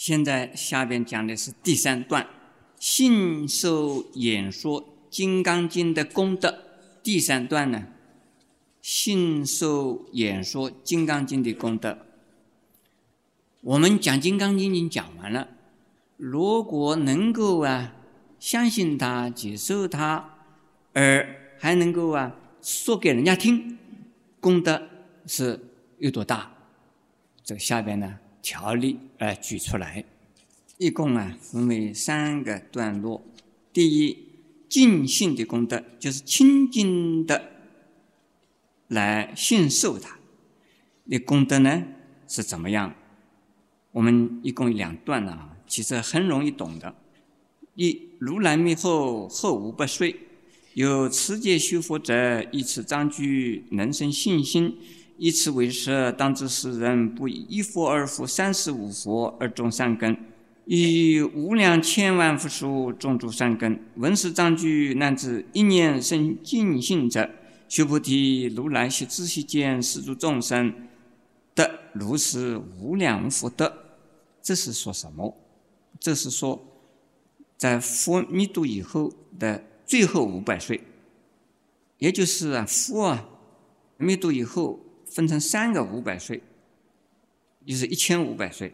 现在下边讲的是第三段，信受演说《金刚经》的功德。第三段呢，信受演说《金刚经》的功德。我们讲《金刚经》已经讲完了，如果能够啊相信它、接受它，而还能够啊说给人家听，功德是有多大？这个下边呢条例呃举出来，一共啊分为三个段落。第一。尽信的功德，就是清净的来信受它。那功德呢是怎么样？我们一共有两段啊，其实很容易懂的。一如来灭后后五百岁，有持戒修佛者，以此章句能生信心，以此为设，当知世人不以一佛、二佛、三十五佛而种善根。以无量千万佛数种诸善根，闻是章句，乃至一念生尽性者，须菩提，如来悉知悉见，世诸众生得如是无量福德。这是说什么？这是说，在佛灭度以后的最后五百岁，也就是啊，佛啊灭度以后分成三个五百岁，就是一千五百岁。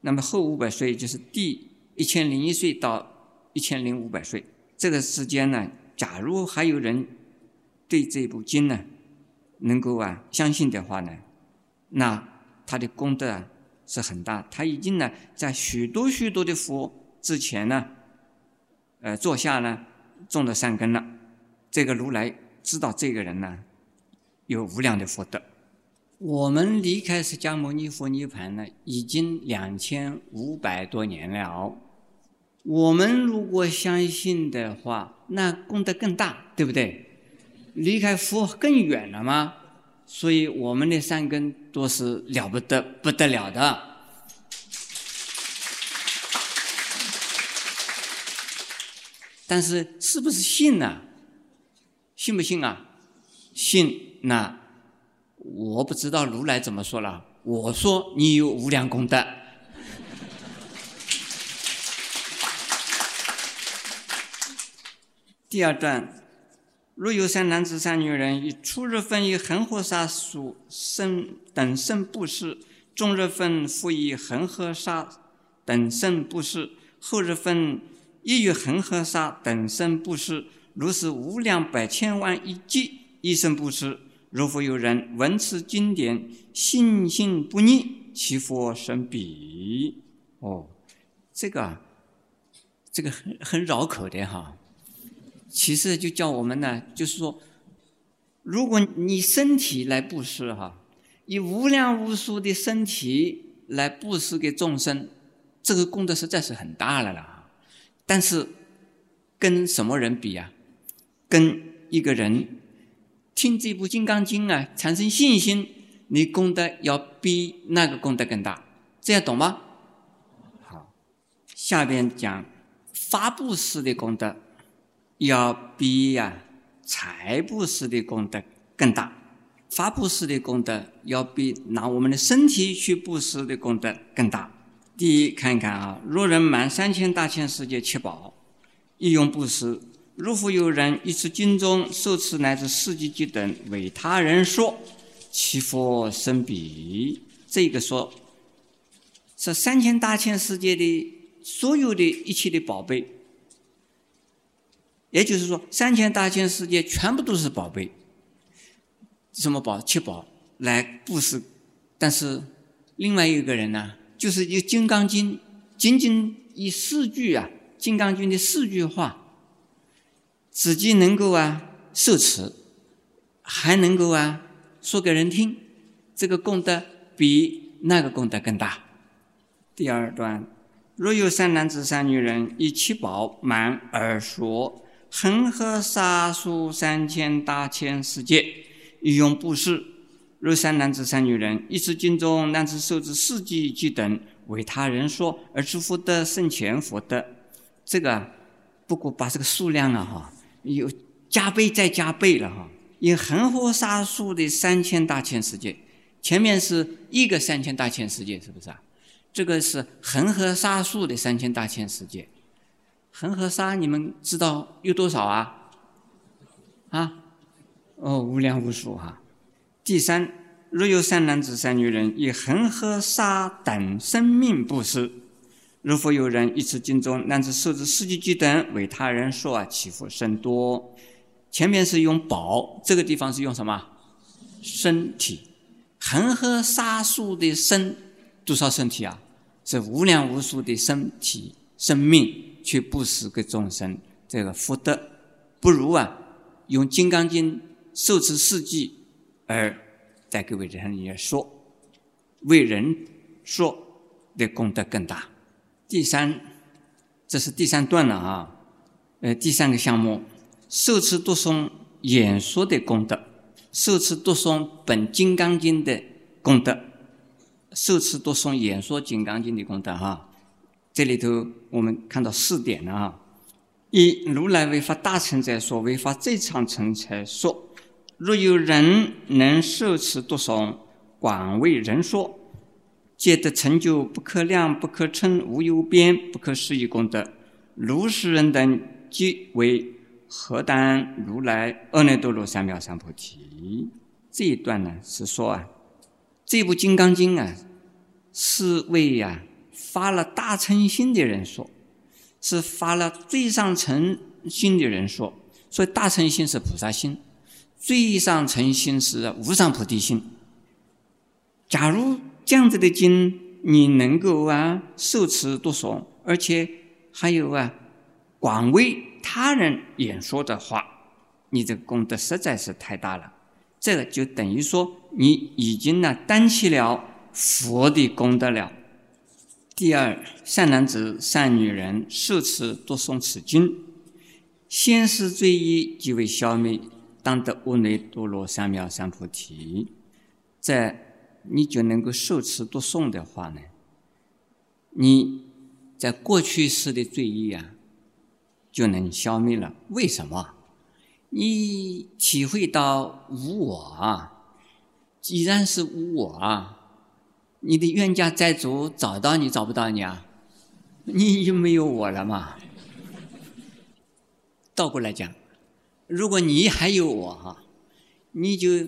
那么后五百岁就是第一千零一岁到一千零五百岁，这个时间呢，假如还有人对这部经呢能够啊相信的话呢，那他的功德啊是很大。他已经呢在许多许多的佛之前呢，呃坐下呢种了善根了。这个如来知道这个人呢有无量的福德。我们离开释迦牟尼佛涅盘呢，已经两千五百多年了。我们如果相信的话，那功德更大，对不对？离开佛更远了吗？所以我们的善根都是了不得、不得了的。但是，是不是信呢？信不信啊？信那。我不知道如来怎么说了。我说你有无量功德。第二段，若有三男子、三女人，以初日分以恒河沙数生等生布施；中日分复以恒河沙等生布施；后日分亦于恒河沙等生布施。如是无量百千万亿计一生布施。如复有人闻此经典，信心不逆，其佛生彼。哦，这个，这个很很绕口的哈。其实就叫我们呢，就是说，如果你身体来布施哈，以无量无数的身体来布施给众生，这个功德实在是很大了啦。但是，跟什么人比呀？跟一个人。听这部《金刚经》啊，产生信心，你功德要比那个功德更大，这样懂吗？好，下边讲发布施的功德，要比呀财布施的功德更大。发布施的功德要比拿我们的身体去布施的功德更大。第一，看看啊，若人满三千大千世界七宝，一用布施。如复有人一次经中受持乃至四季偈等为他人说，其佛生彼。这个说，是三千大千世界的所有的一切的宝贝，也就是说，三千大千世界全部都是宝贝。什么宝？七宝来布施。但是另外一个人呢，就是以《金刚经》仅仅以四句啊，《金刚经》的四句话。自己能够啊受持，还能够啊说给人听，这个功德比那个功德更大。第二段，若有三男子三女人以七宝满而说，恒河沙数三千大千世界，以用布施。若三男子三女人一持经中，乃至受持四季偈等，为他人说，而诸福德胜前福德。这个不过把这个数量啊哈。有加倍再加倍了哈！以恒河沙数的三千大千世界，前面是一个三千大千世界，是不是啊？这个是恒河沙数的三千大千世界。恒河沙你们知道有多少啊？啊？哦，无量无数哈。第三，若有三男子三女人以恒河沙等生命布施，如果有人一次经中，男子受持四季具等为他人说啊，祈福甚多。前面是用宝，这个地方是用什么？身体。恒河沙数的身多少身体啊？是无量无数的身体生命去布施给众生，这个福德不如啊用《金刚经》受持四季而再给为人也说，为人说的功德更大。第三，这是第三段了啊，呃，第三个项目。受持读诵演说的功德，受持读诵本《金刚经》的功德，受持读诵演说《金刚经》的功德哈，这里头我们看到四点了啊。一如来为发大乘者说，为发最长乘者说，若有人能受持读诵，广为人说，皆得成就不可量、不可称、无有边、不可思议功德。如是人等，即为。何当如来阿耨多罗三藐三菩提？这一段呢是说啊，这部《金刚经》啊，是为呀发了大乘心的人说，是发了最上乘心的人说。所以大乘心是菩萨心，最上乘心是无上菩提心。假如这样子的经你能够啊受持读诵，而且还有啊广为。他人演说的话，你这功德实在是太大了。这个就等于说，你已经呢担起了佛的功德了。第二，善男子、善女人受持读诵此经，先世罪业即为消灭，当得无内多罗三藐三菩提。在你就能够受持读诵的话呢，你在过去世的罪业啊。就能消灭了。为什么？你体会到无我啊？既然是无我啊，你的冤家债主找到你找不到你啊？你就没有我了嘛？倒过来讲，如果你还有我哈，你就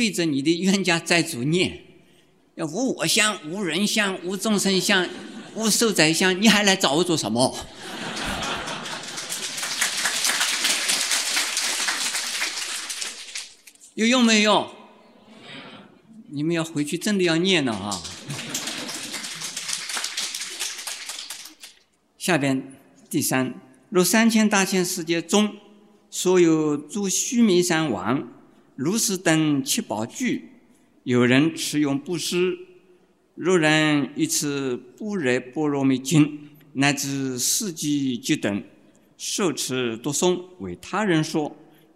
对着你的冤家债主念：要无我相、无人相、无众生相、无寿宰相，你还来找我做什么？有用没用？你们要回去真的要念了啊！下边第三，若三千大千世界中，所有诸须弥山王、如是等七宝具，有人持用布施，若人以此般若波罗蜜经乃至四季具等，受持读诵，为他人说。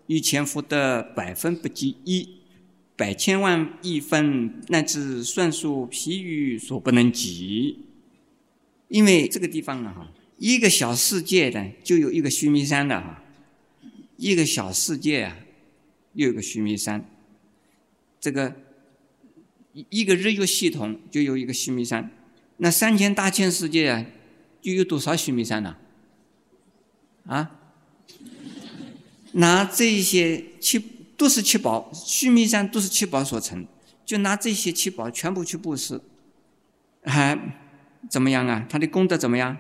以前福德百分不及一，百千万亿分乃至算数譬喻所不能及。因为这个地方呢，哈，一个小世界呢，就有一个须弥山的哈，一个小世界啊，又有个须弥山。这个一一个日月系统就有一个须弥山，那三千大千世界啊，就有多少须弥山呢？啊？拿这些七都是七宝，须弥山都是七宝所成，就拿这些七宝全部去布施，还怎么样啊？他的功德怎么样？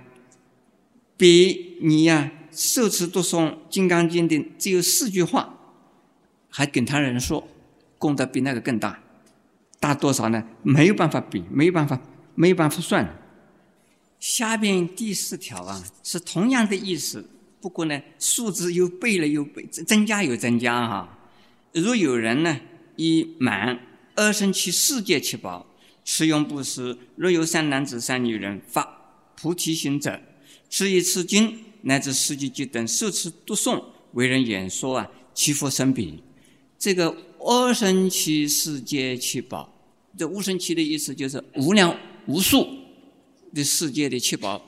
比你呀受持读诵《金刚经》的只有四句话，还跟他人说，功德比那个更大，大多少呢？没有办法比，没有办法，没有办法算。下边第四条啊，是同样的意思。不过呢，数字又倍了又倍，增加又增加哈。如有人呢，以满二生七世界七宝持用布施，若有三男子三女人发菩提心者，持一持经乃至四季经等受持读诵，为人演说啊，其福甚彼。这个二生七世界七宝，这无生七的意思就是无量无数的世界的七宝。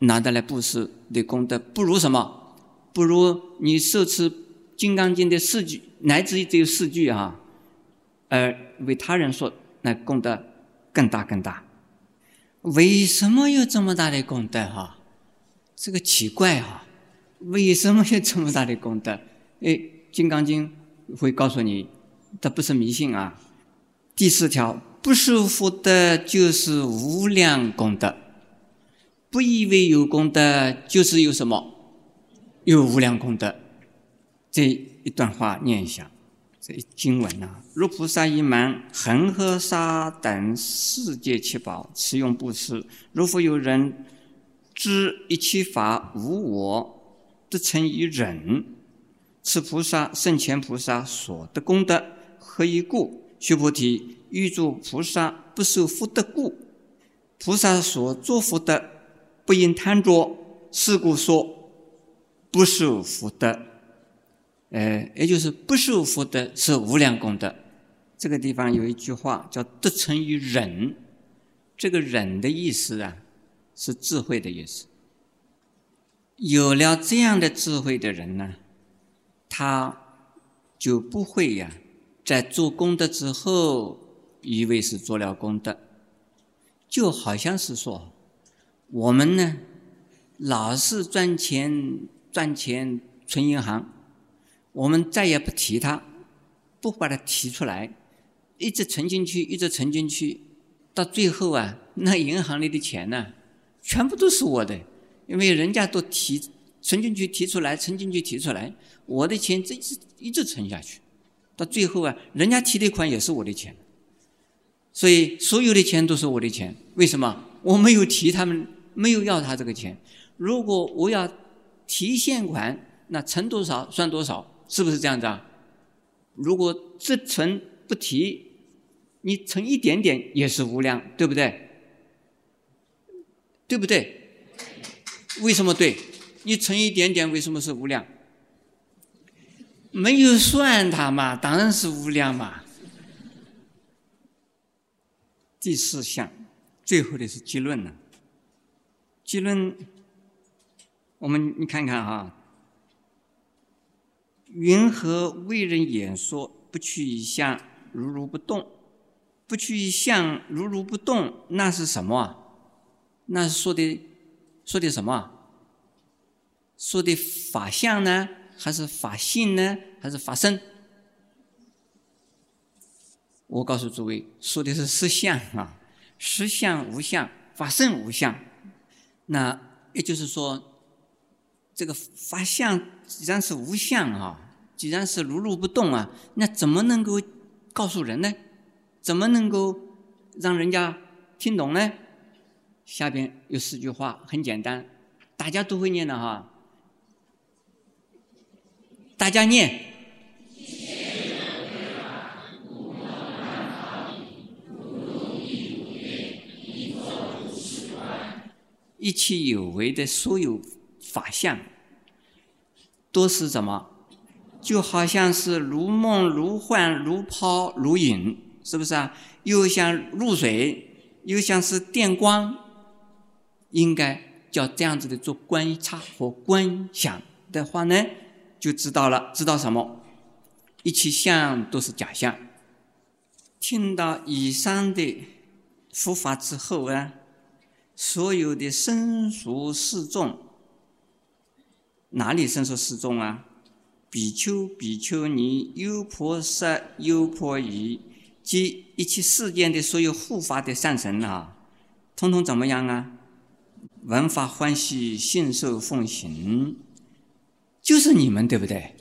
拿得来布施的功德不如什么？不如你受持《金刚经》的四句，乃至于只有四句啊，而为他人说，那功德更大更大。为什么有这么大的功德哈？这个奇怪哈，为什么有这么大的功德？哎，《金刚经》会告诉你，这不是迷信啊。第四条，不受福德就是无量功德，不以为有功德就是有什么？有无量功德。这一段话念一下。这经文呐，如菩萨一门恒河沙等世界七宝，持用布施。如复有人知一切法无我，得成于忍，此菩萨圣前菩萨所得功德何以故？须菩提，欲诸菩萨不受福德故。菩萨所作福德，不应贪着，是故说不受福德。呃，也就是不受福德是无量功德。这个地方有一句话叫“得成于忍”，这个“忍”的意思啊，是智慧的意思。有了这样的智慧的人呢，他就不会呀，在做功德之后，以为是做了功德，就好像是说，我们呢，老是赚钱赚钱存银行。我们再也不提它，不把它提出来，一直存进去，一直存进去，到最后啊，那银行里的钱呢，全部都是我的，因为人家都提存进去、提出来、存进去、提出来，我的钱这直一直存下去，到最后啊，人家提的款也是我的钱，所以所有的钱都是我的钱。为什么？我没有提他们，没有要他这个钱。如果我要提现款，那存多少算多少。是不是这样子啊？如果只存不提，你存一点点也是无量，对不对？对不对？为什么对？你存一点点为什么是无量？没有算它嘛，当然是无量嘛。第四项，最后的是结论了。结论，我们你看看哈。云何为人演说？不去一相，如如不动。不去一相，如如不动，那是什么？那是说的说的什么？说的法相呢？还是法性呢？还是法身？我告诉诸位，说的是实相啊，实相无相，法身无相。那也就是说。这个法相既然是无相啊，既然是如如不动啊，那怎么能够告诉人呢？怎么能够让人家听懂呢？下边有四句话，很简单，大家都会念的哈。大家念。一切有为的所有。法相都是怎么？就好像是如梦如幻如泡如影，是不是啊？又像露水，又像是电光，应该叫这样子的做观察和观想的话呢，就知道了。知道什么？一切相都是假象。听到以上的佛法之后啊，所有的生熟示众。哪里生出示众啊？比丘、比丘尼、优婆塞、优婆夷及一切世间的所有护法的善神啊，通通怎么样啊？闻法欢喜，信受奉行，就是你们，对不对？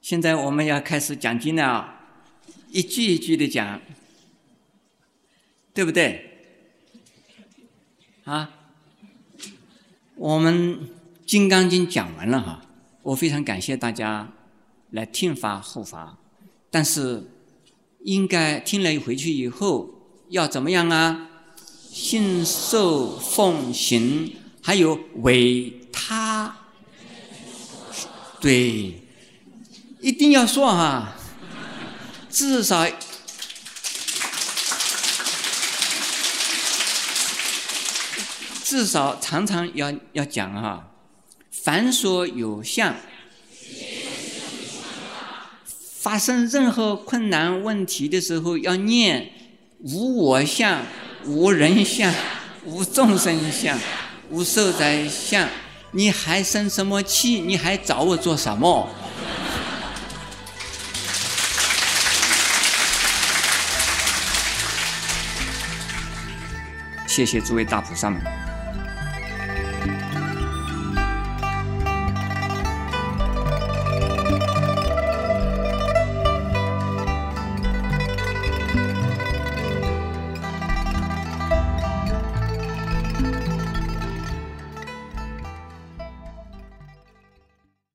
现在我们要开始讲经了，一句一句的讲。对不对？啊，我们《金刚经》讲完了哈，我非常感谢大家来听法护法，但是应该听了回去以后要怎么样啊？信受奉行，还有为他，对，一定要说哈，至少。至少常常要要讲哈，凡所有相，发生任何困难问题的时候，要念无我相、无人相、无众生相、无寿灾相，你还生什么气？你还找我做什么？谢谢诸位大菩萨们。